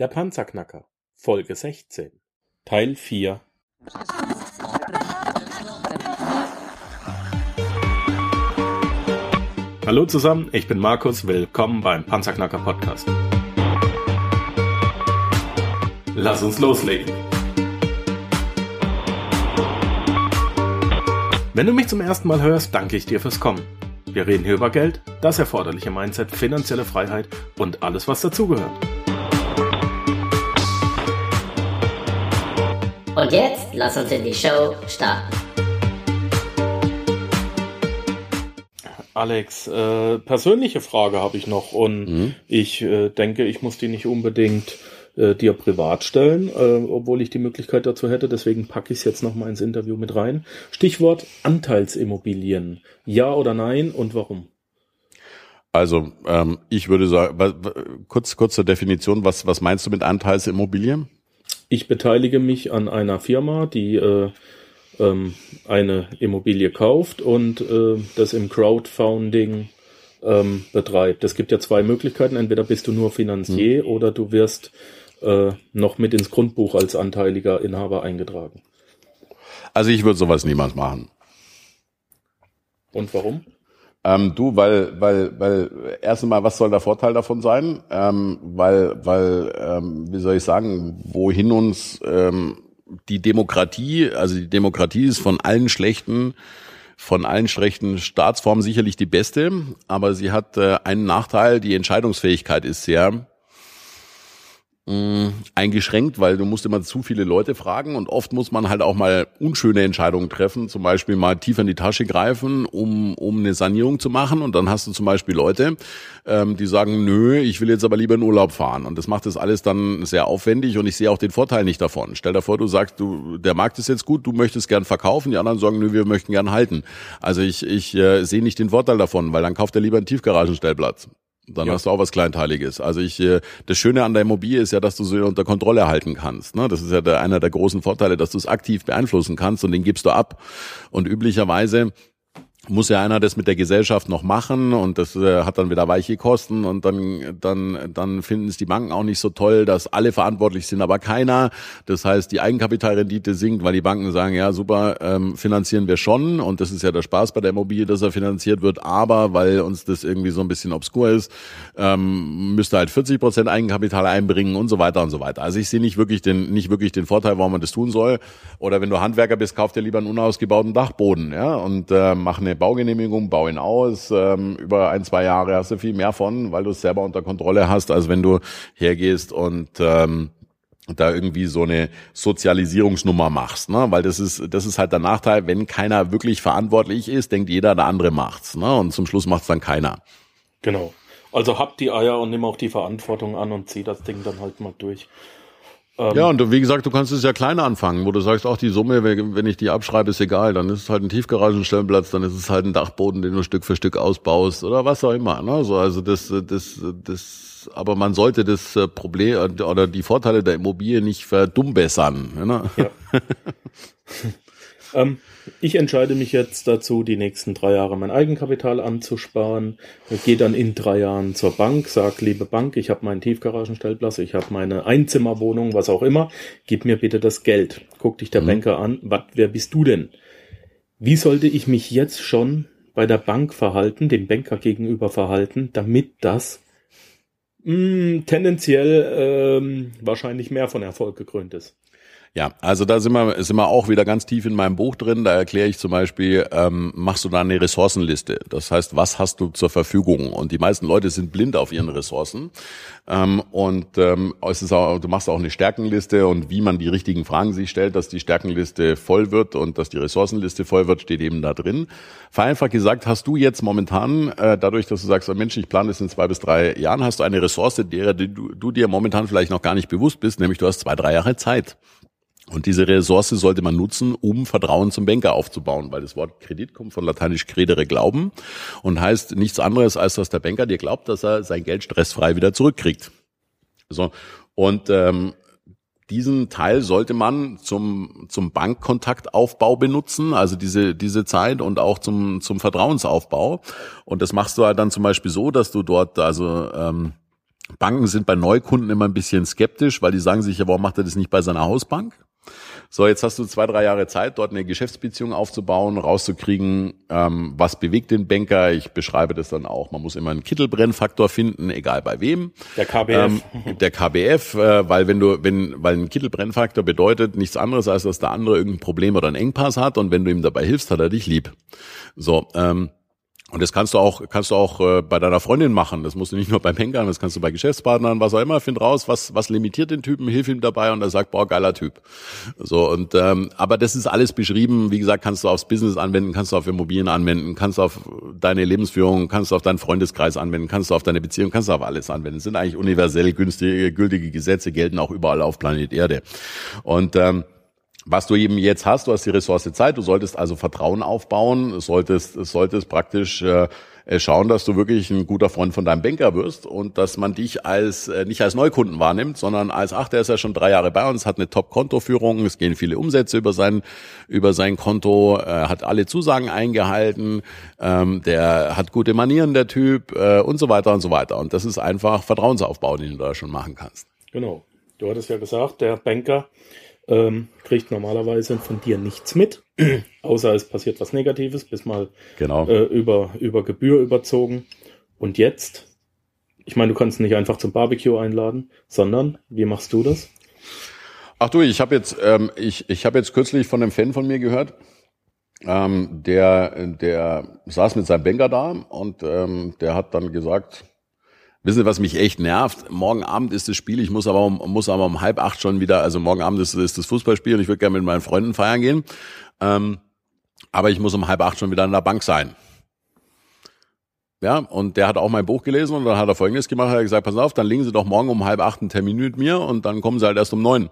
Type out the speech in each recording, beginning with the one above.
Der Panzerknacker, Folge 16, Teil 4. Hallo zusammen, ich bin Markus, willkommen beim Panzerknacker Podcast. Lass uns loslegen. Wenn du mich zum ersten Mal hörst, danke ich dir fürs Kommen. Wir reden hier über Geld, das erforderliche Mindset, finanzielle Freiheit und alles, was dazugehört. Und jetzt lass uns in die Show starten. Alex, äh, persönliche Frage habe ich noch und mhm. ich äh, denke, ich muss die nicht unbedingt äh, dir privat stellen, äh, obwohl ich die Möglichkeit dazu hätte. Deswegen packe ich es jetzt nochmal ins Interview mit rein. Stichwort Anteilsimmobilien. Ja oder nein und warum? Also ähm, ich würde sagen, kurz kurze Definition, was, was meinst du mit Anteilsimmobilien? Ich beteilige mich an einer Firma, die äh, ähm, eine Immobilie kauft und äh, das im Crowdfunding ähm, betreibt. Es gibt ja zwei Möglichkeiten. Entweder bist du nur Finanzier hm. oder du wirst äh, noch mit ins Grundbuch als anteiliger Inhaber eingetragen. Also ich würde sowas niemals machen. Und warum? Ähm, du, weil, weil, weil erst einmal, was soll der Vorteil davon sein? Ähm, weil, weil, ähm, wie soll ich sagen, wohin uns ähm, die Demokratie, also die Demokratie ist von allen schlechten, von allen schlechten Staatsformen sicherlich die beste, aber sie hat äh, einen Nachteil, die Entscheidungsfähigkeit ist sehr eingeschränkt, weil du musst immer zu viele Leute fragen und oft muss man halt auch mal unschöne Entscheidungen treffen, zum Beispiel mal tief in die Tasche greifen, um, um eine Sanierung zu machen und dann hast du zum Beispiel Leute, ähm, die sagen, nö, ich will jetzt aber lieber in Urlaub fahren und das macht das alles dann sehr aufwendig und ich sehe auch den Vorteil nicht davon. Stell dir vor, du sagst, du, der Markt ist jetzt gut, du möchtest gern verkaufen, die anderen sagen, nö, wir möchten gern halten. Also ich, ich äh, sehe nicht den Vorteil davon, weil dann kauft er lieber einen Tiefgaragenstellplatz. Dann ja. hast du auch was Kleinteiliges. Also ich, äh, das Schöne an der Immobilie ist ja, dass du sie unter Kontrolle halten kannst. Ne? Das ist ja der, einer der großen Vorteile, dass du es aktiv beeinflussen kannst und den gibst du ab. Und üblicherweise muss ja einer das mit der Gesellschaft noch machen und das äh, hat dann wieder weiche Kosten und dann dann dann finden es die Banken auch nicht so toll, dass alle verantwortlich sind, aber keiner. Das heißt, die Eigenkapitalrendite sinkt, weil die Banken sagen, ja super, ähm, finanzieren wir schon und das ist ja der Spaß bei der Immobilie, dass er finanziert wird, aber weil uns das irgendwie so ein bisschen obskur ist, ähm, müsste halt 40 Prozent Eigenkapital einbringen und so weiter und so weiter. Also ich sehe nicht wirklich den nicht wirklich den Vorteil, warum man das tun soll. Oder wenn du Handwerker bist, kauf dir lieber einen unausgebauten Dachboden, ja und äh, mach eine Baugenehmigung, bau ihn aus. Ähm, über ein, zwei Jahre hast du viel mehr von, weil du es selber unter Kontrolle hast, als wenn du hergehst und ähm, da irgendwie so eine Sozialisierungsnummer machst, ne? Weil das ist, das ist halt der Nachteil, wenn keiner wirklich verantwortlich ist, denkt jeder, der andere macht's, ne? Und zum Schluss macht's dann keiner. Genau. Also hab die Eier und nimm auch die Verantwortung an und zieh das Ding dann halt mal durch. Ähm, ja, und wie gesagt, du kannst es ja kleiner anfangen, wo du sagst, auch die Summe, wenn ich die abschreibe, ist egal. Dann ist es halt ein Tiefgaragenstellplatz, dann ist es halt ein Dachboden, den du Stück für Stück ausbaust oder was auch immer. Ne? So, also das, das, das, aber man sollte das äh, Problem oder die Vorteile der Immobilie nicht verdummbessern. Ne? Ja. ähm, ich entscheide mich jetzt dazu, die nächsten drei Jahre mein Eigenkapital anzusparen. Gehe dann in drei Jahren zur Bank, sag, liebe Bank, ich habe meinen Tiefgaragenstellplatz, ich habe meine Einzimmerwohnung, was auch immer, gib mir bitte das Geld. Guck dich der mhm. Banker an, wat, wer bist du denn? Wie sollte ich mich jetzt schon bei der Bank verhalten, dem Banker gegenüber verhalten, damit das mh, hm, tendenziell ähm, wahrscheinlich mehr von Erfolg gekrönt ist? Ja, also da sind wir, sind wir auch wieder ganz tief in meinem Buch drin. Da erkläre ich zum Beispiel, ähm, machst du da eine Ressourcenliste. Das heißt, was hast du zur Verfügung? Und die meisten Leute sind blind auf ihren Ressourcen. Ähm, und ähm, es ist auch, du machst auch eine Stärkenliste und wie man die richtigen Fragen sich stellt, dass die Stärkenliste voll wird und dass die Ressourcenliste voll wird, steht eben da drin. Vereinfacht gesagt, hast du jetzt momentan, äh, dadurch, dass du sagst, oh Mensch, ich plane das in zwei bis drei Jahren, hast du eine Ressource, derer du, du dir momentan vielleicht noch gar nicht bewusst bist, nämlich du hast zwei, drei Jahre Zeit. Und diese Ressource sollte man nutzen, um Vertrauen zum Banker aufzubauen, weil das Wort Kredit kommt von lateinisch credere glauben und heißt nichts anderes, als dass der Banker dir glaubt, dass er sein Geld stressfrei wieder zurückkriegt. So und ähm, diesen Teil sollte man zum zum Bankkontaktaufbau benutzen, also diese diese Zeit und auch zum zum Vertrauensaufbau. Und das machst du halt dann zum Beispiel so, dass du dort also ähm, Banken sind bei Neukunden immer ein bisschen skeptisch, weil die sagen sich, ja, warum macht er das nicht bei seiner Hausbank? So, jetzt hast du zwei, drei Jahre Zeit, dort eine Geschäftsbeziehung aufzubauen, rauszukriegen, ähm, was bewegt den Banker. Ich beschreibe das dann auch. Man muss immer einen Kittelbrennfaktor finden, egal bei wem. Der KBF. Ähm, der KBF, äh, weil wenn du, wenn, weil ein Kittelbrennfaktor bedeutet nichts anderes, als dass der andere irgendein Problem oder einen Engpass hat und wenn du ihm dabei hilfst, hat er dich lieb. So, ähm, und das kannst du auch, kannst du auch äh, bei deiner Freundin machen. Das musst du nicht nur beim Henker, das kannst du bei Geschäftspartnern, was auch immer. Find raus, was, was limitiert den Typen, hilf ihm dabei und er sagt, boah, geiler Typ. So und ähm, aber das ist alles beschrieben. Wie gesagt, kannst du aufs Business anwenden, kannst du auf Immobilien anwenden, kannst du auf deine Lebensführung, kannst du auf deinen Freundeskreis anwenden, kannst du auf deine Beziehung, kannst du auf alles anwenden. Das sind eigentlich universell günstige, gültige Gesetze, gelten auch überall auf Planet Erde. Und ähm, was du eben jetzt hast, du hast die Ressource Zeit, du solltest also Vertrauen aufbauen, solltest, solltest praktisch äh, schauen, dass du wirklich ein guter Freund von deinem Banker wirst und dass man dich als äh, nicht als Neukunden wahrnimmt, sondern als ach, der ist ja schon drei Jahre bei uns, hat eine Top-Kontoführung, es gehen viele Umsätze über sein über sein Konto, äh, hat alle Zusagen eingehalten, ähm, der hat gute Manieren, der Typ äh, und so weiter und so weiter. Und das ist einfach Vertrauensaufbau, den du da schon machen kannst. Genau. Du hattest ja gesagt, der Banker ähm, kriegt normalerweise von dir nichts mit, außer es passiert was Negatives, bis mal genau. äh, über, über Gebühr überzogen. Und jetzt, ich meine, du kannst nicht einfach zum Barbecue einladen, sondern wie machst du das? Ach du, ich habe jetzt, ähm, ich, ich habe jetzt kürzlich von einem Fan von mir gehört, ähm, der, der saß mit seinem Banker da und ähm, der hat dann gesagt, Wissen Sie, was mich echt nervt? Morgen Abend ist das Spiel, ich muss aber, muss aber um halb acht schon wieder, also morgen Abend ist, ist das Fußballspiel und ich würde gerne mit meinen Freunden feiern gehen. Ähm, aber ich muss um halb acht schon wieder an der Bank sein. Ja, und der hat auch mein Buch gelesen und dann hat er folgendes gemacht, er hat gesagt, pass auf, dann legen Sie doch morgen um halb acht einen Termin mit mir und dann kommen Sie halt erst um neun.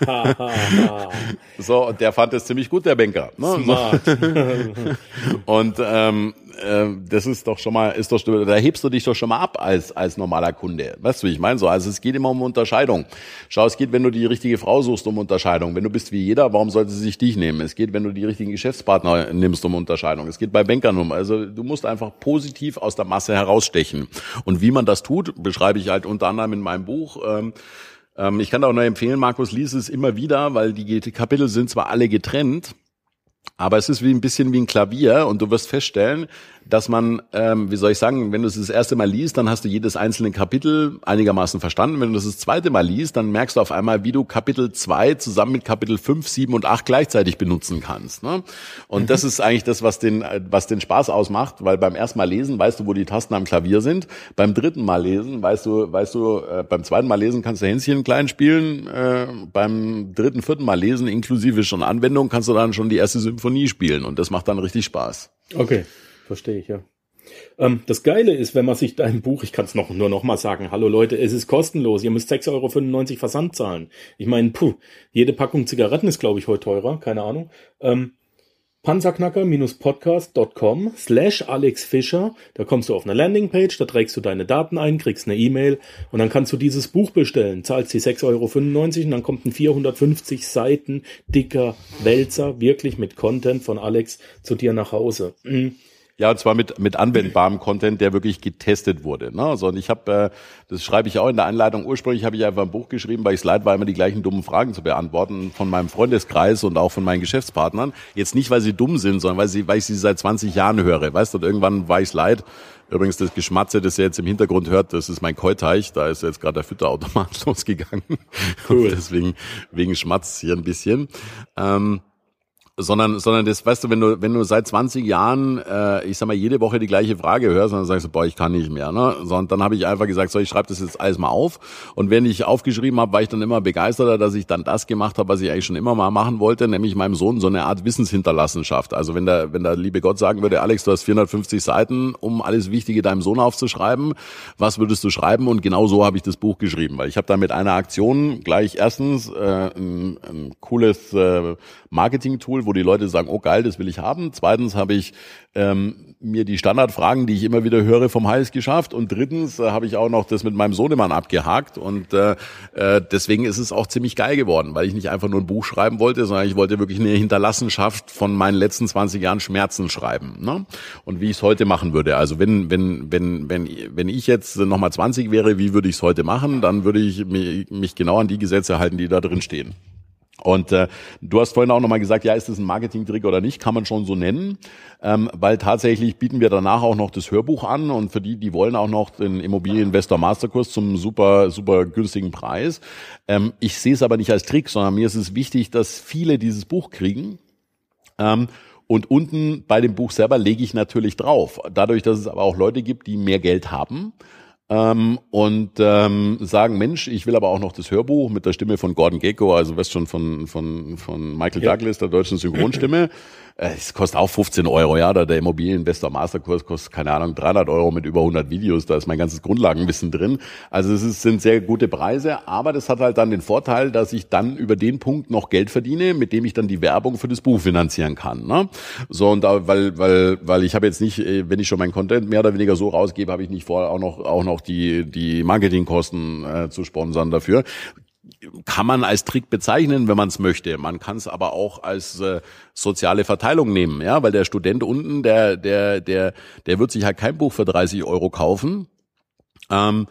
so, und der fand das ziemlich gut, der Banker. Ne? Smart. und ähm, äh, das ist doch schon mal, ist doch, da hebst du dich doch schon mal ab als als normaler Kunde. Weißt du, wie ich meine? So, also es geht immer um Unterscheidung. Schau, es geht, wenn du die richtige Frau suchst, um Unterscheidung. Wenn du bist wie jeder, warum sollte sie sich dich nehmen? Es geht, wenn du die richtigen Geschäftspartner nimmst, um Unterscheidung. Es geht bei Bankern um. Also du musst einfach positiv aus der Masse herausstechen. Und wie man das tut, beschreibe ich halt unter anderem in meinem Buch. Ähm, ähm, ich kann auch nur empfehlen, Markus, lies es immer wieder, weil die Kapitel sind zwar alle getrennt, aber es ist wie ein bisschen wie ein Klavier und du wirst feststellen, dass man, ähm, wie soll ich sagen, wenn du es das erste Mal liest, dann hast du jedes einzelne Kapitel einigermaßen verstanden. Wenn du es das, das zweite Mal liest, dann merkst du auf einmal, wie du Kapitel 2 zusammen mit Kapitel 5, 7 und 8 gleichzeitig benutzen kannst. Ne? Und mhm. das ist eigentlich das, was den, was den Spaß ausmacht, weil beim ersten Mal lesen weißt du, wo die Tasten am Klavier sind. Beim dritten Mal lesen weißt du, weißt du, äh, beim zweiten Mal lesen kannst du Hänschen klein spielen. Äh, beim dritten, vierten Mal lesen, inklusive schon Anwendung, kannst du dann schon die erste Symphonie spielen. Und das macht dann richtig Spaß. Okay. Verstehe ich, ja. Ähm, das Geile ist, wenn man sich dein Buch, ich kann es noch, nur noch mal sagen, hallo Leute, es ist kostenlos, ihr müsst 6,95 Euro Versand zahlen. Ich meine, puh, jede Packung Zigaretten ist, glaube ich, heute teurer, keine Ahnung. Ähm, panzerknacker-podcast.com slash Alex Fischer. Da kommst du auf eine Landingpage, da trägst du deine Daten ein, kriegst eine E-Mail und dann kannst du dieses Buch bestellen, zahlst die 6,95 Euro und dann kommt ein 450 Seiten dicker Wälzer, wirklich mit Content von Alex zu dir nach Hause. Mhm. Ja, und zwar mit, mit anwendbarem Content, der wirklich getestet wurde. Ne? Also, und ich habe, äh, das schreibe ich auch in der Anleitung, ursprünglich habe ich einfach ein Buch geschrieben, weil ich es leid war, immer die gleichen dummen Fragen zu beantworten von meinem Freundeskreis und auch von meinen Geschäftspartnern. Jetzt nicht, weil sie dumm sind, sondern weil, sie, weil ich sie seit 20 Jahren höre. Weißt du, und irgendwann war ich leid. Übrigens, das Geschmatze, das ihr jetzt im Hintergrund hört, das ist mein Keuteich. Da ist jetzt gerade der Fütterautomat losgegangen. Cool. Und deswegen wegen Schmatz hier ein bisschen. Ähm, sondern sondern das weißt du wenn du wenn du seit 20 Jahren äh, ich sag mal jede Woche die gleiche Frage hörst dann sagst du boah ich kann nicht mehr ne? Sondern dann habe ich einfach gesagt so ich schreibe das jetzt alles mal auf. Und wenn ich aufgeschrieben habe war ich dann immer begeisterter dass ich dann das gemacht habe was ich eigentlich schon immer mal machen wollte nämlich meinem Sohn so eine Art Wissenshinterlassenschaft. Also wenn der wenn der liebe Gott sagen würde Alex du hast 450 Seiten um alles Wichtige deinem Sohn aufzuschreiben was würdest du schreiben? Und genau so habe ich das Buch geschrieben weil ich habe da mit einer Aktion gleich erstens äh, ein, ein cooles äh, Marketing Tool wo die Leute sagen, oh geil, das will ich haben. Zweitens habe ich ähm, mir die Standardfragen, die ich immer wieder höre, vom Hals geschafft. Und drittens äh, habe ich auch noch das mit meinem Sohnemann abgehakt. Und äh, äh, deswegen ist es auch ziemlich geil geworden, weil ich nicht einfach nur ein Buch schreiben wollte, sondern ich wollte wirklich eine Hinterlassenschaft von meinen letzten 20 Jahren Schmerzen schreiben. Ne? Und wie ich es heute machen würde. Also wenn, wenn, wenn, wenn, wenn ich jetzt nochmal 20 wäre, wie würde ich es heute machen? Dann würde ich mich genau an die Gesetze halten, die da drin stehen. Und äh, du hast vorhin auch nochmal gesagt, ja, ist das ein Marketing-Trick oder nicht? Kann man schon so nennen, ähm, weil tatsächlich bieten wir danach auch noch das Hörbuch an und für die, die wollen auch noch den Immobilieninvestor Masterkurs zum super, super günstigen Preis. Ähm, ich sehe es aber nicht als Trick, sondern mir ist es wichtig, dass viele dieses Buch kriegen. Ähm, und unten bei dem Buch selber lege ich natürlich drauf. Dadurch, dass es aber auch Leute gibt, die mehr Geld haben, ähm, und ähm, sagen, Mensch, ich will aber auch noch das Hörbuch mit der Stimme von Gordon Gecko, also weißt schon von von von Michael ja. Douglas, der deutschen Synchronstimme. Äh, es kostet auch 15 Euro, ja, da der Immobilieninvestor Masterkurs kostet, keine Ahnung, 300 Euro mit über 100 Videos, da ist mein ganzes Grundlagenwissen drin. Also es ist, sind sehr gute Preise, aber das hat halt dann den Vorteil, dass ich dann über den Punkt noch Geld verdiene, mit dem ich dann die Werbung für das Buch finanzieren kann. Ne? So und da, weil, weil, weil ich habe jetzt nicht, äh, wenn ich schon mein Content mehr oder weniger so rausgebe, habe ich nicht vor, auch noch, auch noch die, die Marketingkosten äh, zu sponsern dafür kann man als Trick bezeichnen, wenn man es möchte. Man kann es aber auch als äh, soziale Verteilung nehmen, ja, weil der Student unten, der, der, der, der wird sich halt kein Buch für 30 Euro kaufen. Ähm,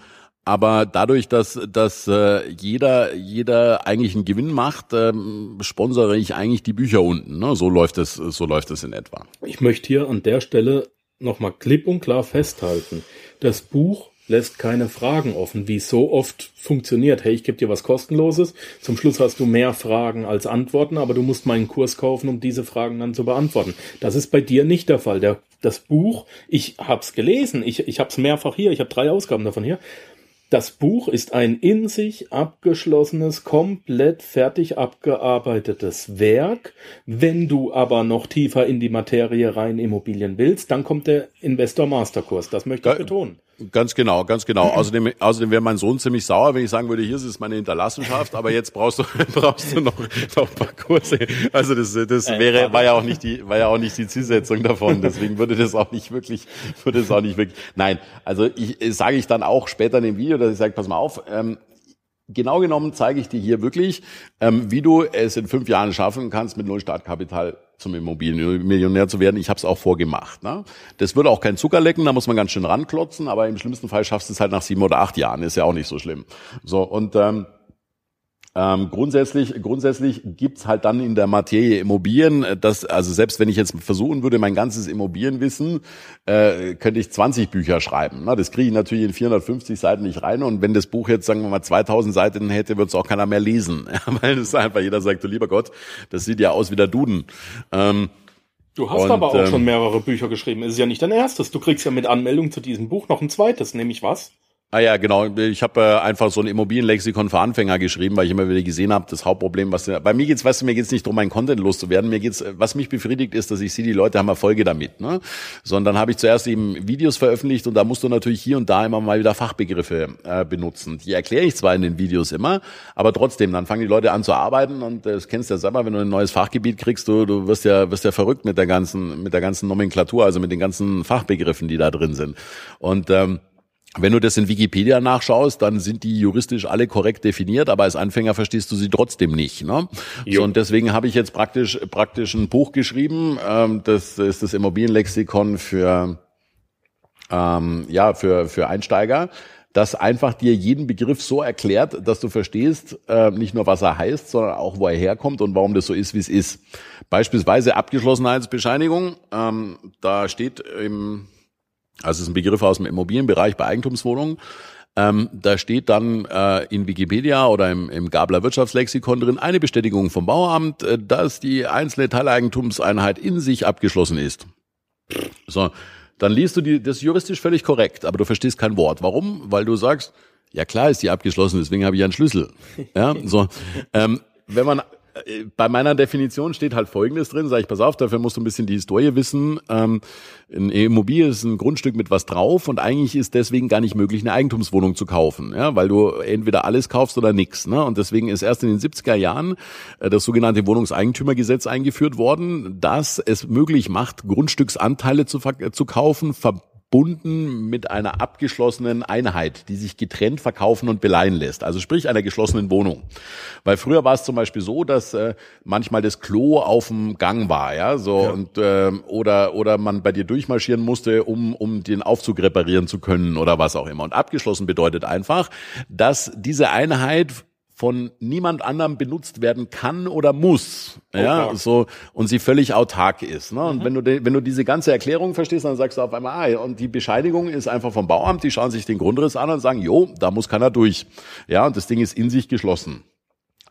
aber dadurch, dass, dass äh, jeder, jeder eigentlich einen Gewinn macht, ähm, sponsere ich eigentlich die Bücher unten. Ne? So läuft es, so läuft es in etwa. Ich möchte hier an der Stelle nochmal klipp und klar festhalten. Das Buch lässt keine Fragen offen, wie es so oft funktioniert. Hey, ich gebe dir was kostenloses. Zum Schluss hast du mehr Fragen als Antworten, aber du musst meinen Kurs kaufen, um diese Fragen dann zu beantworten. Das ist bei dir nicht der Fall. Der, das Buch, ich hab's gelesen, ich, ich hab's mehrfach hier, ich habe drei Ausgaben davon hier. Das Buch ist ein in sich abgeschlossenes, komplett fertig abgearbeitetes Werk. Wenn du aber noch tiefer in die Materie rein Immobilien willst, dann kommt der Investor Masterkurs. Das möchte ich betonen. Ganz genau, ganz genau. Außerdem, außerdem wäre mein Sohn ziemlich sauer, wenn ich sagen würde, hier ist es meine Hinterlassenschaft, aber jetzt brauchst du, brauchst du noch, noch ein paar Kurse. Also das, das äh, wäre, war ja auch nicht die, war ja auch nicht die Zielsetzung davon. Deswegen würde das auch nicht wirklich, würde das auch nicht wirklich. Nein, also ich sage ich dann auch später in dem Video, dass ich sage, pass mal auf, ähm, genau genommen zeige ich dir hier wirklich, ähm, wie du es in fünf Jahren schaffen kannst, mit null Startkapital zum Immobilienmillionär zu werden. Ich habe es auch vorgemacht. Ne? Das würde auch kein Zucker lecken, da muss man ganz schön ranklotzen, aber im schlimmsten Fall schaffst du es halt nach sieben oder acht Jahren, ist ja auch nicht so schlimm. So, und ähm, ähm, grundsätzlich grundsätzlich gibt's halt dann in der Materie Immobilien, äh, das, also selbst wenn ich jetzt versuchen würde, mein ganzes Immobilienwissen, äh, könnte ich 20 Bücher schreiben. Na, das kriege ich natürlich in 450 Seiten nicht rein und wenn das Buch jetzt, sagen wir mal, 2000 Seiten hätte, würde es auch keiner mehr lesen. weil es einfach jeder sagt, du lieber Gott, das sieht ja aus wie der Duden. Ähm, Du hast und, aber auch ähm, schon mehrere Bücher geschrieben. Es ist ja nicht dein erstes. Du kriegst ja mit Anmeldung zu diesem Buch noch ein zweites, nämlich was? Ah ja, genau. Ich habe äh, einfach so ein Immobilienlexikon für Anfänger geschrieben, weil ich immer wieder gesehen habe, das Hauptproblem, was bei mir geht's, weißt du, mir geht's nicht darum, meinen Content loszuwerden. Mir geht's, was mich befriedigt, ist, dass ich sehe, die Leute haben Erfolge damit. Ne? Sondern habe ich zuerst eben Videos veröffentlicht und da musst du natürlich hier und da immer mal wieder Fachbegriffe äh, benutzen. Die erkläre ich zwar in den Videos immer, aber trotzdem, dann fangen die Leute an zu arbeiten und äh, das kennst du ja selber, wenn du ein neues Fachgebiet kriegst, du, du wirst ja wirst ja verrückt mit der ganzen mit der ganzen Nomenklatur, also mit den ganzen Fachbegriffen, die da drin sind. Und ähm, wenn du das in Wikipedia nachschaust, dann sind die juristisch alle korrekt definiert, aber als Anfänger verstehst du sie trotzdem nicht. Ne? So, und deswegen habe ich jetzt praktisch praktisch ein Buch geschrieben. Ähm, das ist das Immobilienlexikon für ähm, ja für für Einsteiger das einfach dir jeden Begriff so erklärt, dass du verstehst, äh, nicht nur was er heißt, sondern auch wo er herkommt und warum das so ist, wie es ist. Beispielsweise Abgeschlossenheitsbescheinigung, ähm, da steht im also es ist ein Begriff aus dem Immobilienbereich bei Eigentumswohnungen. Ähm, da steht dann äh, in Wikipedia oder im, im Gabler Wirtschaftslexikon drin eine Bestätigung vom Bauamt, äh, dass die einzelne Teileigentumseinheit in sich abgeschlossen ist. So, dann liest du die, das ist juristisch völlig korrekt, aber du verstehst kein Wort. Warum? Weil du sagst, ja klar ist die abgeschlossen, deswegen habe ich einen Schlüssel. Ja, so. Ähm, wenn man bei meiner Definition steht halt Folgendes drin, sage ich, pass auf, dafür musst du ein bisschen die Historie wissen. Ähm, eine Immobilie ist ein Grundstück mit was drauf und eigentlich ist deswegen gar nicht möglich, eine Eigentumswohnung zu kaufen, ja, weil du entweder alles kaufst oder nichts. Ne? Und deswegen ist erst in den 70er Jahren äh, das sogenannte Wohnungseigentümergesetz eingeführt worden, das es möglich macht, Grundstücksanteile zu, zu kaufen, verbunden mit einer abgeschlossenen Einheit, die sich getrennt verkaufen und beleihen lässt. Also sprich einer geschlossenen Wohnung. Weil früher war es zum Beispiel so, dass äh, manchmal das Klo auf dem Gang war, ja, so ja. und äh, oder oder man bei dir durchmarschieren musste, um um den Aufzug reparieren zu können oder was auch immer. Und abgeschlossen bedeutet einfach, dass diese Einheit von niemand anderem benutzt werden kann oder muss, oh, ja, so und sie völlig autark ist. Ne? Und mhm. wenn du de, wenn du diese ganze Erklärung verstehst, dann sagst du auf einmal, ah, und die Bescheinigung ist einfach vom Bauamt, die schauen sich den Grundriss an und sagen, jo, da muss keiner durch, ja, und das Ding ist in sich geschlossen.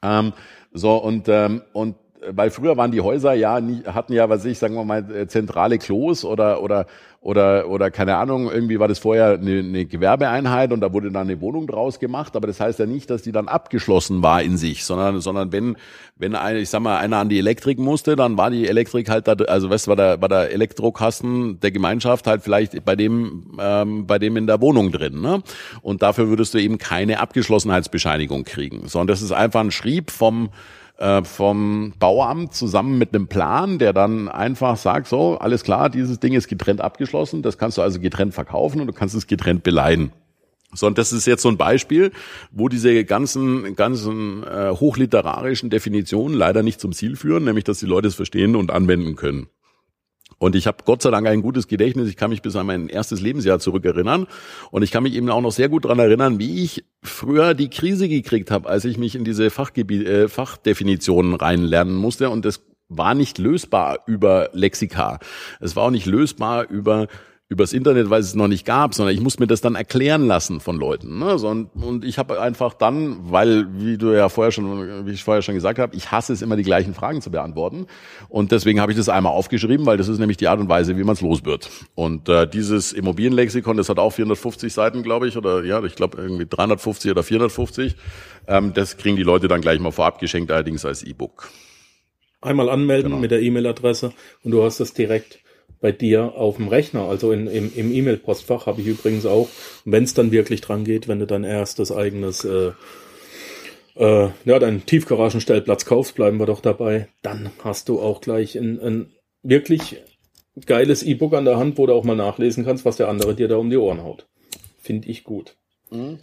Ähm, so und ähm, und weil früher waren die Häuser ja nie, hatten ja, was ich, sagen wir mal, äh, zentrale Klos oder oder oder oder keine Ahnung, irgendwie war das vorher eine, eine Gewerbeeinheit und da wurde dann eine Wohnung draus gemacht, aber das heißt ja nicht, dass die dann abgeschlossen war in sich, sondern sondern wenn wenn eine, ich sag mal, einer an die Elektrik musste, dann war die Elektrik halt da, also weißt war der war der Elektrokasten der Gemeinschaft halt vielleicht bei dem ähm, bei dem in der Wohnung drin, ne? Und dafür würdest du eben keine Abgeschlossenheitsbescheinigung kriegen, sondern das ist einfach ein Schrieb vom äh, vom Bauamt zusammen mit einem Plan, der dann einfach sagt, so, alles klar, dieses Ding ist getrennt abgeschlossen, das kannst du also getrennt verkaufen und du kannst es getrennt beleihen. So, und das ist jetzt so ein Beispiel, wo diese ganzen, ganzen äh, hochliterarischen Definitionen leider nicht zum Ziel führen, nämlich dass die Leute es verstehen und anwenden können. Und ich habe Gott sei Dank ein gutes Gedächtnis. Ich kann mich bis an mein erstes Lebensjahr zurückerinnern. Und ich kann mich eben auch noch sehr gut dran erinnern, wie ich früher die Krise gekriegt habe, als ich mich in diese Fachgebiet, äh, Fachdefinitionen reinlernen musste. Und das war nicht lösbar über Lexika. Es war auch nicht lösbar über übers Internet, weil es es noch nicht gab, sondern ich muss mir das dann erklären lassen von Leuten. Ne? So, und, und ich habe einfach dann, weil, wie du ja vorher schon, wie ich vorher schon gesagt habe, ich hasse es immer, die gleichen Fragen zu beantworten. Und deswegen habe ich das einmal aufgeschrieben, weil das ist nämlich die Art und Weise, wie man es los wird. Und äh, dieses Immobilienlexikon, das hat auch 450 Seiten, glaube ich, oder ja, ich glaube irgendwie 350 oder 450. Ähm, das kriegen die Leute dann gleich mal vorab geschenkt, allerdings als E-Book. Einmal anmelden genau. mit der E-Mail-Adresse und du hast das direkt bei dir auf dem Rechner, also in, im, im E-Mail-Postfach habe ich übrigens auch, wenn es dann wirklich dran geht, wenn du dein erstes eigenes, äh, äh, ja, deinen Tiefgaragenstellplatz kaufst, bleiben wir doch dabei, dann hast du auch gleich ein, ein wirklich geiles E-Book an der Hand, wo du auch mal nachlesen kannst, was der andere dir da um die Ohren haut. Finde ich gut. Mhm.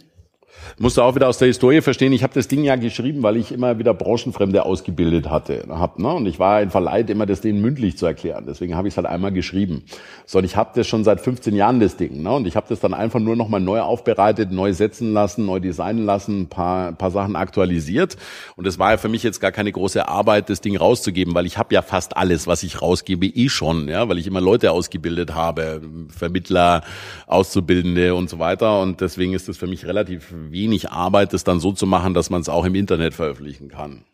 Musst du auch wieder aus der Historie verstehen, ich habe das Ding ja geschrieben, weil ich immer wieder Branchenfremde ausgebildet hatte. Hab, ne? Und ich war in Verleiht, immer das denen mündlich zu erklären. Deswegen habe ich es halt einmal geschrieben. So, und ich habe das schon seit 15 Jahren, das Ding. Ne? Und ich habe das dann einfach nur nochmal neu aufbereitet, neu setzen lassen, neu designen lassen, paar, paar Sachen aktualisiert. Und es war ja für mich jetzt gar keine große Arbeit, das Ding rauszugeben, weil ich habe ja fast alles, was ich rausgebe, eh schon. ja, Weil ich immer Leute ausgebildet habe, Vermittler, Auszubildende und so weiter. Und deswegen ist das für mich relativ wenig Arbeit, das dann so zu machen, dass man es auch im Internet veröffentlichen kann.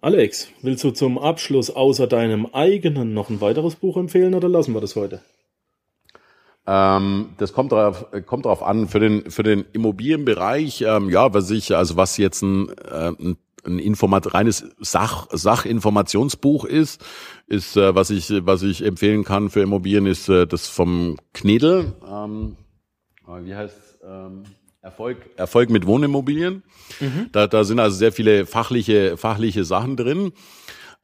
Alex, willst du zum Abschluss außer deinem eigenen noch ein weiteres Buch empfehlen oder lassen wir das heute? Ähm, das kommt darauf, kommt darauf an. Für den, für den Immobilienbereich, ähm, ja, was ich, also was jetzt ein, äh, ein ein Informat reines Sach Sachinformationsbuch ist, ist äh, was ich was ich empfehlen kann für Immobilien ist äh, das vom Knedel. Ähm, wie heißt ähm, Erfolg, Erfolg mit Wohnimmobilien. Mhm. Da, da sind also sehr viele fachliche, fachliche Sachen drin.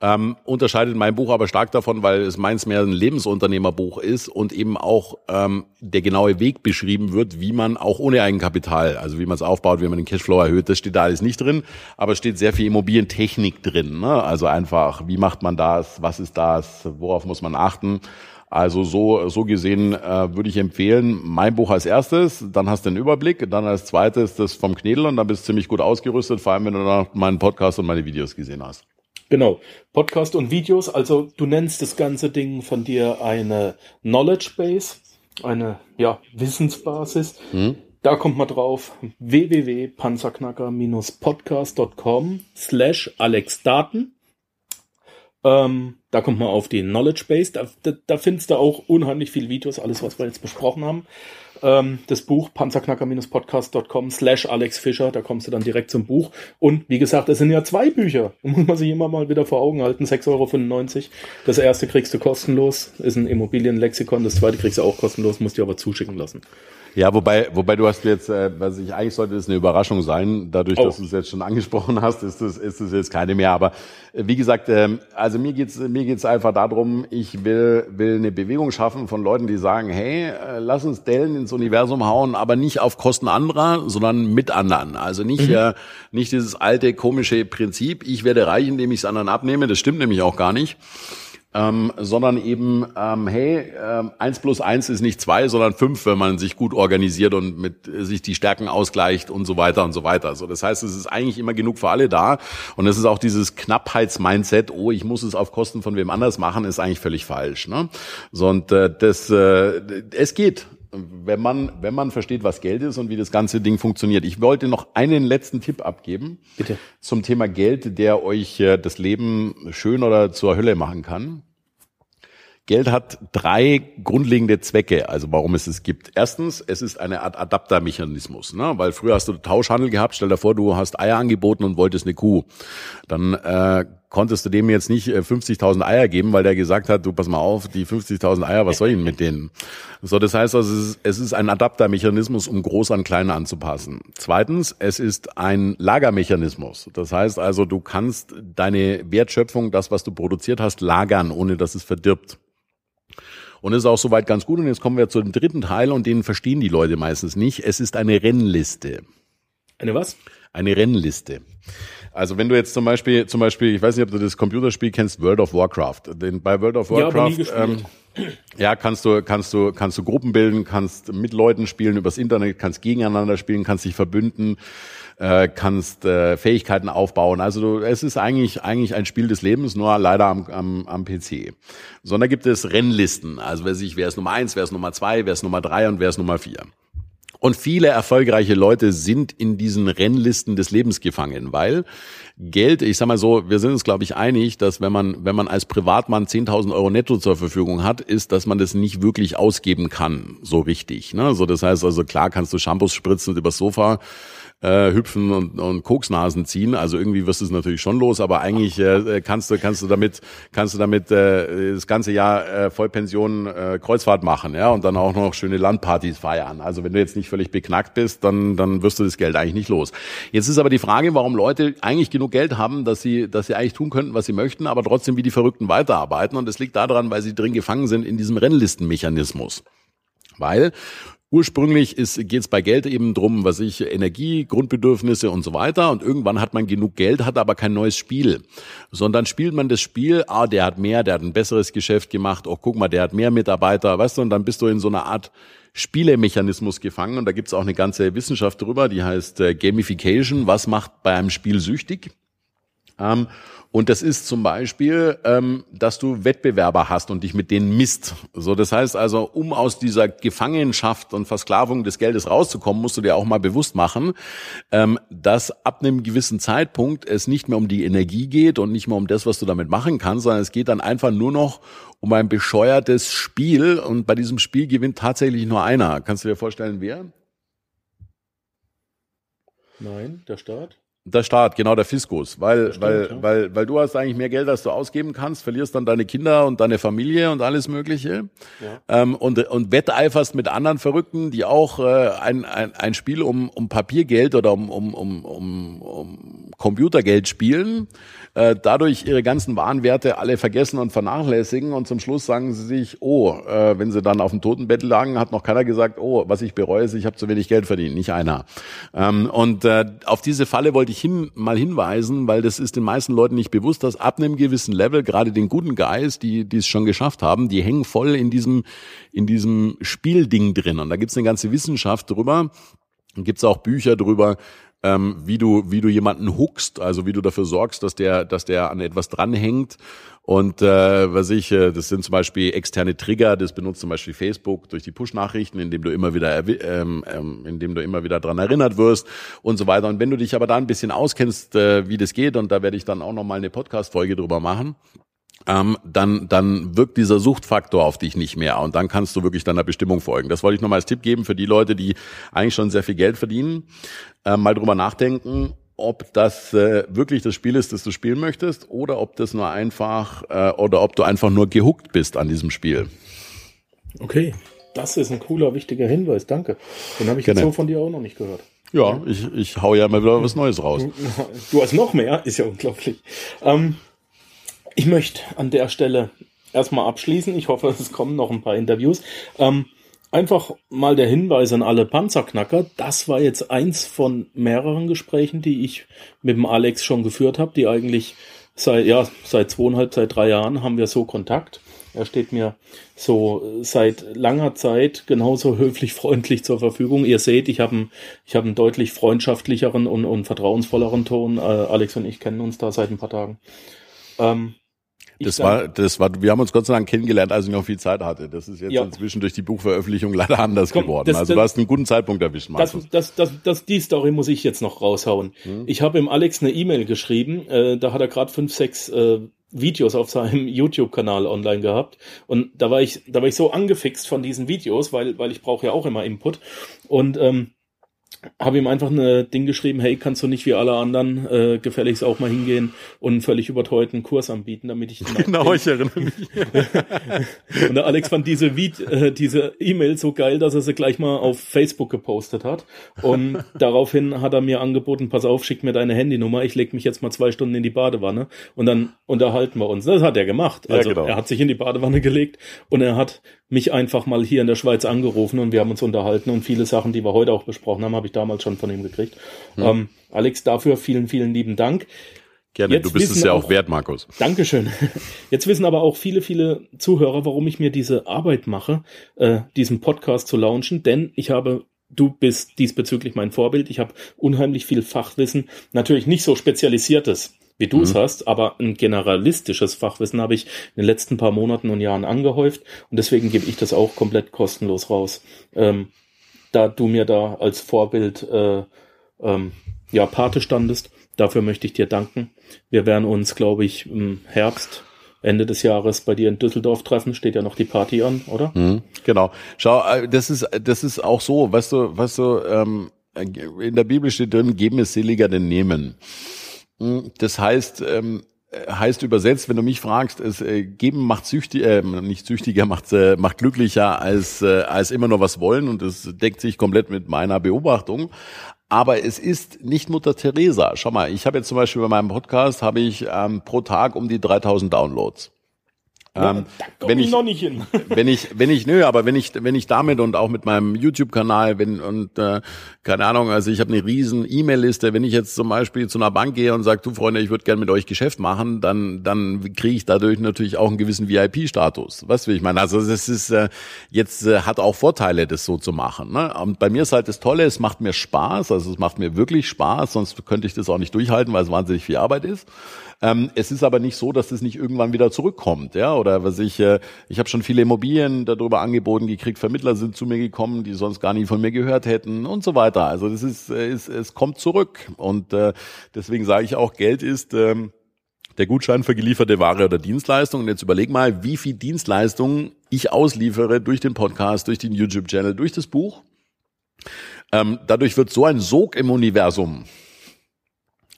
Ähm, unterscheidet mein Buch aber stark davon, weil es meins mehr ein Lebensunternehmerbuch ist und eben auch ähm, der genaue Weg beschrieben wird, wie man auch ohne Eigenkapital, also wie man es aufbaut, wie man den Cashflow erhöht, das steht da alles nicht drin, aber es steht sehr viel Immobilientechnik drin. Ne? Also einfach, wie macht man das, was ist das, worauf muss man achten. Also so, so gesehen äh, würde ich empfehlen, mein Buch als erstes, dann hast du den Überblick, dann als zweites das vom Knedel und dann bist du ziemlich gut ausgerüstet, vor allem wenn du dann meinen Podcast und meine Videos gesehen hast. Genau, Podcast und Videos, also du nennst das ganze Ding von dir eine Knowledge Base, eine ja, Wissensbasis. Hm. Da kommt man drauf www.panzerknacker-podcast.com slash alexdaten. Ähm, da kommt man auf die Knowledge Base. Da, da, da findest du auch unheimlich viele Videos, alles, was wir jetzt besprochen haben. ähm, das Buch panzerknacker-podcast.com slash Alex Fischer, da kommst du dann direkt zum Buch. Und wie gesagt, es sind ja zwei Bücher, muss man sich immer mal wieder vor Augen halten, 6,95 Euro. Das erste kriegst du kostenlos, ist ein Immobilienlexikon, das zweite kriegst du auch kostenlos, musst dir aber zuschicken lassen. Ja, wobei, wobei du hast jetzt, äh, was ich eigentlich sollte es eine Überraschung sein. Dadurch, Oh. dass du es jetzt schon angesprochen hast, ist es ist es jetzt keine mehr. Aber äh, wie gesagt, ähm, also mir geht's mir geht's einfach darum, ich will will eine Bewegung schaffen von Leuten, die sagen, hey, äh, lass uns Dellen ins Universum hauen, aber nicht auf Kosten anderer, sondern mit anderen. Also nicht äh, nicht dieses alte komische Prinzip, ich werde reich, indem ich es anderen abnehme. Das stimmt nämlich auch gar nicht ähm, sondern eben, ähm, hey, ähm, eins plus eins ist nicht zwei, sondern fünf, wenn man sich gut organisiert und mit äh, sich die Stärken ausgleicht und so weiter und so weiter. So, das heißt, es ist eigentlich immer genug für alle da und es ist auch dieses Knappheitsmindset, oh, ich muss es auf Kosten von wem anders machen, ist eigentlich völlig falsch. Ne? So, und äh, das, äh, es geht. Wenn man, wenn man versteht, was Geld ist und wie das ganze Ding funktioniert. Ich wollte noch einen letzten Tipp abgeben Bitte. zum Thema Geld, der euch äh, das Leben schön oder zur Hölle machen kann. Geld hat drei grundlegende Zwecke, also warum es es gibt. Erstens, es ist eine Art Adaptermechanismus, ne? weil früher hast du Tauschhandel gehabt, stell dir vor, du hast Eier angeboten und wolltest eine Kuh. Dann äh, konntest du dem jetzt nicht äh, 50.000 Eier geben, weil der gesagt hat, du pass mal auf, die 50.000 Eier, was soll ich denn mit denen? So, das heißt also, es ist, es ist ein Adaptermechanismus, um groß an klein anzupassen. Zweitens, es ist ein Lagermechanismus. Das heißt also, du kannst deine Wertschöpfung, das, was du produziert hast, lagern, ohne dass es verdirbt. Und es ist auch soweit ganz gut. Und jetzt kommen wir zu dem dritten Teil und den verstehen die Leute meistens nicht. Es ist eine Rennliste. Eine was? Eine Rennliste. Also wenn du jetzt zum Beispiel, zum Beispiel, ich weiß nicht, ob du das Computerspiel kennst, World of Warcraft. Denn bei World of Ja, Warcraft gespielt. ähm, ja, kannst du, kannst du, kannst du Gruppen bilden, kannst mit Leuten spielen übers Internet, kannst gegeneinander spielen, kannst dich verbünden, äh, kannst äh, Fähigkeiten aufbauen. Also du, es ist eigentlich eigentlich ein Spiel des Lebens, nur leider am, am, am PC. Sondern gibt es Rennlisten. Also wer sich, wer ist Nummer eins, wer ist Nummer zwei, wer ist Nummer drei und wer ist Nummer vier. Und viele erfolgreiche Leute sind in diesen Rennlisten des Lebens gefangen, weil Geld, ich sag mal so, wir sind uns, glaube ich, einig, dass wenn man, wenn man als Privatmann 10.000 Euro netto zur Verfügung hat, ist, dass man das nicht wirklich ausgeben kann, so richtig. Ne? So, das heißt also, klar kannst du Shampoos spritzen übers Sofa äh, hüpfen und, und Koksnasen ziehen. Also irgendwie wirst du es natürlich schon los, aber eigentlich äh, kannst du kannst du damit kannst du damit äh, das ganze Jahr äh, Vollpension äh, Kreuzfahrt machen, ja, und dann auch noch schöne Landpartys feiern. Also wenn du jetzt nicht völlig beknackt bist, dann dann wirst du das Geld eigentlich nicht los. Jetzt ist aber die Frage, warum Leute eigentlich genug Geld haben, dass sie dass sie eigentlich tun könnten, was sie möchten, aber trotzdem wie die Verrückten weiterarbeiten. Und das liegt daran, weil sie drin gefangen sind in diesem Rennlistenmechanismus. Weil Ursprünglich geht es bei Geld eben drum, was ich, Energie, Grundbedürfnisse und so weiter. Und irgendwann hat man genug Geld, hat aber kein neues Spiel. Sondern spielt man das Spiel, ah, der hat mehr, der hat ein besseres Geschäft gemacht, oh, guck mal, der hat mehr Mitarbeiter, weißt du, und dann bist du in so einer Art Spielemechanismus gefangen. Und da gibt's auch eine ganze Wissenschaft drüber, die heißt äh, Gamification. Was macht bei einem Spiel süchtig? Ähm, und das ist zum Beispiel, ähm, dass du Wettbewerber hast und dich mit denen misst. So, das heißt also, um aus dieser Gefangenschaft und Versklavung des Geldes rauszukommen, musst du dir auch mal bewusst machen, ähm, dass ab einem gewissen Zeitpunkt es nicht mehr um die Energie geht und nicht mehr um das, was du damit machen kannst, sondern es geht dann einfach nur noch um ein bescheuertes Spiel. Und bei diesem Spiel gewinnt tatsächlich nur einer. Kannst du dir vorstellen, wer? Nein, der Staat. Der Staat, genau der Fiskus, weil stimmt, weil ja. weil weil du hast eigentlich mehr Geld, als du ausgeben kannst, verlierst dann deine Kinder und deine Familie und alles Mögliche Ja. ähm, und und wetteiferst mit anderen Verrückten, die auch äh, ein, ein ein Spiel um um Papiergeld oder um um um um, um Computergeld spielen, äh, dadurch ihre ganzen Warenwerte alle vergessen und vernachlässigen und zum Schluss sagen sie sich, oh, äh, wenn sie dann auf dem Totenbett lagen, hat noch keiner gesagt, oh, was ich bereue, ist, ich habe zu wenig Geld verdient, nicht einer. Ähm, und äh, auf diese Falle wollte ich hin, mal hinweisen, weil das ist den meisten Leuten nicht bewusst, dass ab einem gewissen Level, gerade den guten Guys, die die es schon geschafft haben, die hängen voll in diesem, in diesem Spielding drin. Und da gibt's eine ganze Wissenschaft drüber. Gibt's auch Bücher drüber, ähm, wie du wie du jemanden huckst, also wie du dafür sorgst, dass der dass der an etwas dranhängt. Und äh, was ich, äh, das sind zum Beispiel externe Trigger, das benutzt zum Beispiel Facebook durch die Push-Nachrichten, indem du immer wieder ähm, ähm, indem du immer wieder dran erinnert wirst und so weiter. Und wenn du dich aber da ein bisschen auskennst, äh, wie das geht, und da werde ich dann auch noch mal eine Podcast-Folge drüber machen, ähm, dann, dann wirkt dieser Suchtfaktor auf dich nicht mehr und dann kannst du wirklich deiner Bestimmung folgen. Das wollte ich nochmal als Tipp geben für die Leute, die eigentlich schon sehr viel Geld verdienen. Äh, mal drüber nachdenken, ob das äh, wirklich das Spiel ist, das du spielen möchtest, oder ob das nur einfach äh, oder ob du einfach nur gehuckt bist an diesem Spiel. Okay, das ist ein cooler, wichtiger Hinweis. Danke. Den habe ich Gerne. jetzt so von dir auch noch nicht gehört. Ja, ich, ich hau ja mal wieder was Neues raus. Du hast noch mehr, ist ja unglaublich. Ähm, ich möchte an der Stelle erstmal abschließen. Ich hoffe, es kommen noch ein paar Interviews. Ähm, einfach mal der Hinweis an alle Panzerknacker. Das war jetzt eins von mehreren Gesprächen, die ich mit dem Alex schon geführt habe, die eigentlich seit, ja, seit zweieinhalb, seit drei Jahren haben wir so Kontakt. Er steht mir so seit langer Zeit genauso höflich freundlich zur Verfügung. Ihr seht, ich habe einen, ich habe einen deutlich freundschaftlicheren und, und vertrauensvolleren Ton. Äh, Alex und ich kennen uns da seit ein paar Tagen. Ähm, Das sag- war, das war, wir haben uns Gott sei Dank kennengelernt, als ich noch viel Zeit hatte. Das ist jetzt Ja. inzwischen durch die Buchveröffentlichung leider anders Komm, geworden. das- also das- du hast einen guten Zeitpunkt erwischt, Das, Markus. das, das, das, die Story muss ich jetzt noch raushauen. Ich habe ihm Alex eine E-Mail geschrieben, äh, da hat er gerade fünf, sechs äh, Videos auf seinem YouTube-Kanal online gehabt. Und da war ich, da war ich so angefixt von diesen Videos, weil, weil ich brauche ja auch immer Input. Und ähm, habe ihm einfach ein Ding geschrieben, hey, kannst du nicht wie alle anderen äh, gefälligst auch mal hingehen und einen völlig überteuerten Kurs anbieten, damit ich den Genau, ich erinnere mich. und der Alex fand diese Vid äh, diese E-Mail so geil, dass er sie gleich mal auf Facebook gepostet hat. Und daraufhin hat er mir angeboten, pass auf, schick mir deine Handynummer, ich leg mich jetzt mal zwei Stunden in die Badewanne und dann unterhalten wir uns. Das hat er gemacht. Ja, Also genau. er hat sich in die Badewanne gelegt und er hat mich einfach mal hier in der Schweiz angerufen und wir haben uns unterhalten und viele Sachen, die wir heute auch besprochen haben, habe ich damals schon von ihm gekriegt. Hm. Ähm, Alex, dafür vielen, vielen lieben Dank. Gerne, Jetzt du bist es ja auch auch- wert, Markus. Dankeschön. Jetzt wissen aber auch viele, viele Zuhörer, warum ich mir diese Arbeit mache, äh, diesen Podcast zu launchen, denn ich habe Du bist diesbezüglich mein Vorbild. Ich habe unheimlich viel Fachwissen, natürlich nicht so spezialisiertes, wie du es hast, aber ein generalistisches Fachwissen habe ich in den letzten paar Monaten und Jahren angehäuft und deswegen gebe ich das auch komplett kostenlos raus. Ähm, da du mir da als Vorbild äh, ähm, ja Pate standest, dafür möchte ich dir danken. Wir werden uns, glaube ich, im Herbst, Ende des Jahres bei dir in Düsseldorf treffen. Steht ja noch die Party an, oder? Mhm, genau. Schau, äh, das ist, das ist auch so, weißt du, weißt du, ähm, in der Bibel steht drin, geben es seliger denn nehmen. Mhm, Das heißt, ähm, heißt übersetzt, wenn du mich fragst, es äh, geben macht süchtig, äh, nicht süchtiger, macht äh, macht glücklicher als äh, als immer nur was wollen und das deckt sich komplett mit meiner Beobachtung. Aber es ist nicht Mutter Teresa. Schau mal, ich habe jetzt zum Beispiel bei meinem Podcast habe ich ähm, pro Tag um die 3000 Downloads. Ähm, da komm wenn ich ich- noch nicht hin. wenn ich, wenn ich, nö, aber wenn ich, wenn ich damit und auch mit meinem YouTube-Kanal, wenn und äh, keine Ahnung, also ich habe eine riesen E-Mail-Liste. Wenn ich jetzt zum Beispiel zu einer Bank gehe und sage, du Freunde, ich würde gerne mit euch Geschäft machen, dann, dann kriege ich dadurch natürlich auch einen gewissen VIP-Status. Du, wie ich meine? Also das ist äh, jetzt äh, hat auch Vorteile, das so zu machen. Ne? Und bei mir ist halt das Tolle, es macht mir Spaß, also es macht mir wirklich Spaß, sonst könnte ich das auch nicht durchhalten, weil es wahnsinnig viel Arbeit ist. Ähm, es ist aber nicht so, dass es nicht irgendwann wieder zurückkommt, ja. Oder was ich, äh, ich habe schon viele Immobilien darüber angeboten gekriegt, Vermittler sind zu mir gekommen, die sonst gar nie von mir gehört hätten und so weiter. Also das ist, äh, ist es kommt zurück. Und äh, deswegen sage ich auch, Geld ist ähm, der Gutschein für gelieferte Ware oder Dienstleistung. Und jetzt überleg mal, wie viel Dienstleistungen ich ausliefere durch den Podcast, durch den YouTube-Channel, durch das Buch. Ähm, dadurch wird so ein Sog im Universum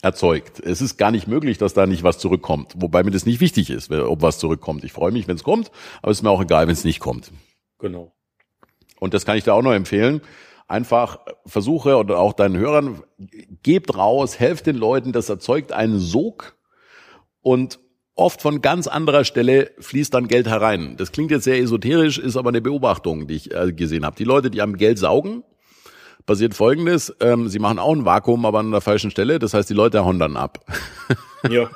erzeugt. Es ist gar nicht möglich, dass da nicht was zurückkommt. Wobei mir das nicht wichtig ist, ob was zurückkommt. Ich freue mich, wenn es kommt, aber es ist mir auch egal, wenn es nicht kommt. Genau. Und das kann ich dir auch noch empfehlen. Einfach versuche oder auch deinen Hörern, gebt raus, helft den Leuten, das erzeugt einen Sog und oft von ganz anderer Stelle fließt dann Geld herein. Das klingt jetzt sehr esoterisch, ist aber eine Beobachtung, die ich äh, gesehen habe. Die Leute, die am Geld saugen, passiert folgendes, ähm, sie machen auch ein Vakuum, aber an der falschen Stelle. Das heißt, die Leute hauen dann ab. Ja.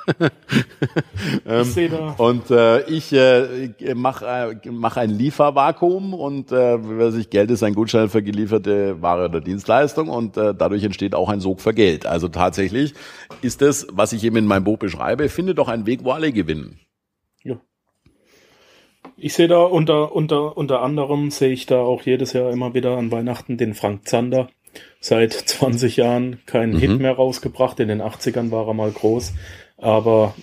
ich sehe da. Und äh, ich äh, mache äh, mach ein Liefervakuum und äh, was ich, Geld ist ein Gutschein für gelieferte Ware oder Dienstleistung und äh, dadurch entsteht auch ein Sog für Geld. Also tatsächlich ist das, was ich eben in meinem Buch beschreibe, finde doch einen Weg, wo alle gewinnen. Ich sehe da unter, unter, unter anderem sehe ich da auch jedes Jahr immer wieder an Weihnachten den Frank Zander. Seit 20 Jahren keinen Hit mehr rausgebracht. In den 80ern war er mal groß. Aber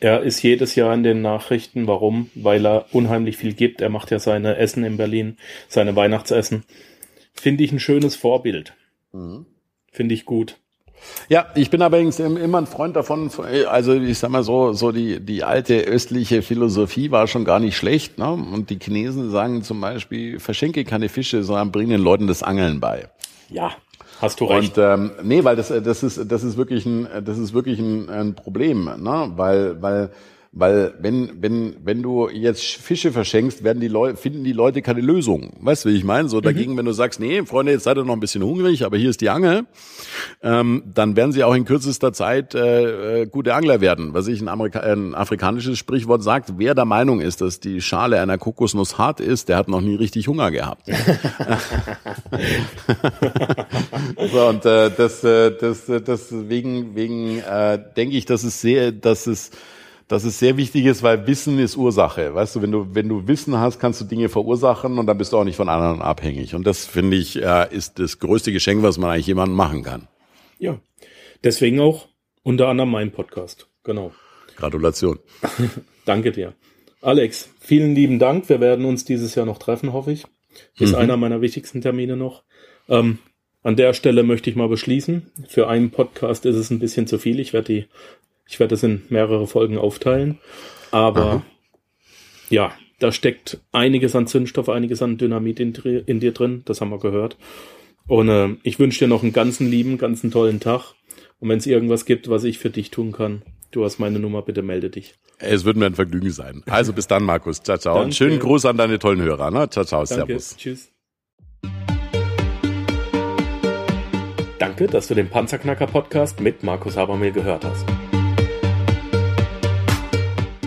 Er ist jedes Jahr in den Nachrichten. Warum? Weil er unheimlich viel gibt. Er macht ja seine Essen in Berlin, seine Weihnachtsessen. Finde ich ein schönes Vorbild. Mhm. Finde ich gut. Ja, ich bin allerdings immer ein Freund davon, also ich sag mal so, so die, die alte östliche Philosophie war schon gar nicht schlecht, ne? Und die Chinesen sagen zum Beispiel, verschenke keine Fische, sondern bring den Leuten das Angeln bei. Ja, hast du recht. Und ähm, nee, weil das, das ist, das ist wirklich ein, das ist wirklich ein, ein Problem, ne? Weil, weil weil wenn, wenn, wenn du jetzt Fische verschenkst, werden die Leute, finden die Leute keine Lösung. Weißt du, wie ich meine? So dagegen, mhm. wenn du sagst, nee, Freunde, jetzt seid ihr noch ein bisschen hungrig, aber hier ist die Angel, ähm, dann werden sie auch in kürzester Zeit äh, äh gute Angler werden. Was ich ein, Amerika ein afrikanisches Sprichwort sagt, wer der Meinung ist, dass die Schale einer Kokosnuss hart ist, der hat noch nie richtig Hunger gehabt. so, und äh, das, äh, das, äh, deswegen wegen, äh, denke ich, dass es sehr, dass es dass es sehr wichtig ist, weil Wissen ist Ursache. Weißt du, wenn du, wenn du Wissen hast, kannst du Dinge verursachen und dann bist du auch nicht von anderen abhängig. Und das finde ich, äh, ist das größte Geschenk, was man eigentlich jemandem machen kann. Ja. Deswegen auch unter anderem mein Podcast. Genau. Gratulation. Danke dir. Alex, vielen lieben Dank. Wir werden uns dieses Jahr noch treffen, hoffe ich. Ist mhm. einer meiner wichtigsten Termine noch. Ähm, an der Stelle möchte ich mal beschließen. Für einen Podcast ist es ein bisschen zu viel. Ich werde die ich werde das in mehrere Folgen aufteilen. Aber Aha. ja, da steckt einiges an Zündstoff, einiges an Dynamit in, in dir drin. Das haben wir gehört. Und äh, ich wünsche dir noch einen ganzen lieben, ganzen tollen Tag. Und wenn es irgendwas gibt, was ich für dich tun kann, du hast meine Nummer, bitte melde dich. Es wird mir ein Vergnügen sein. Also bis dann, Markus. Ciao, ciao. Und schönen Gruß an deine tollen Hörer. Ne? Ciao, ciao. Danke. Servus. Tschüss. Danke, dass du den Panzerknacker Podcast mit Markus Habermehl gehört hast.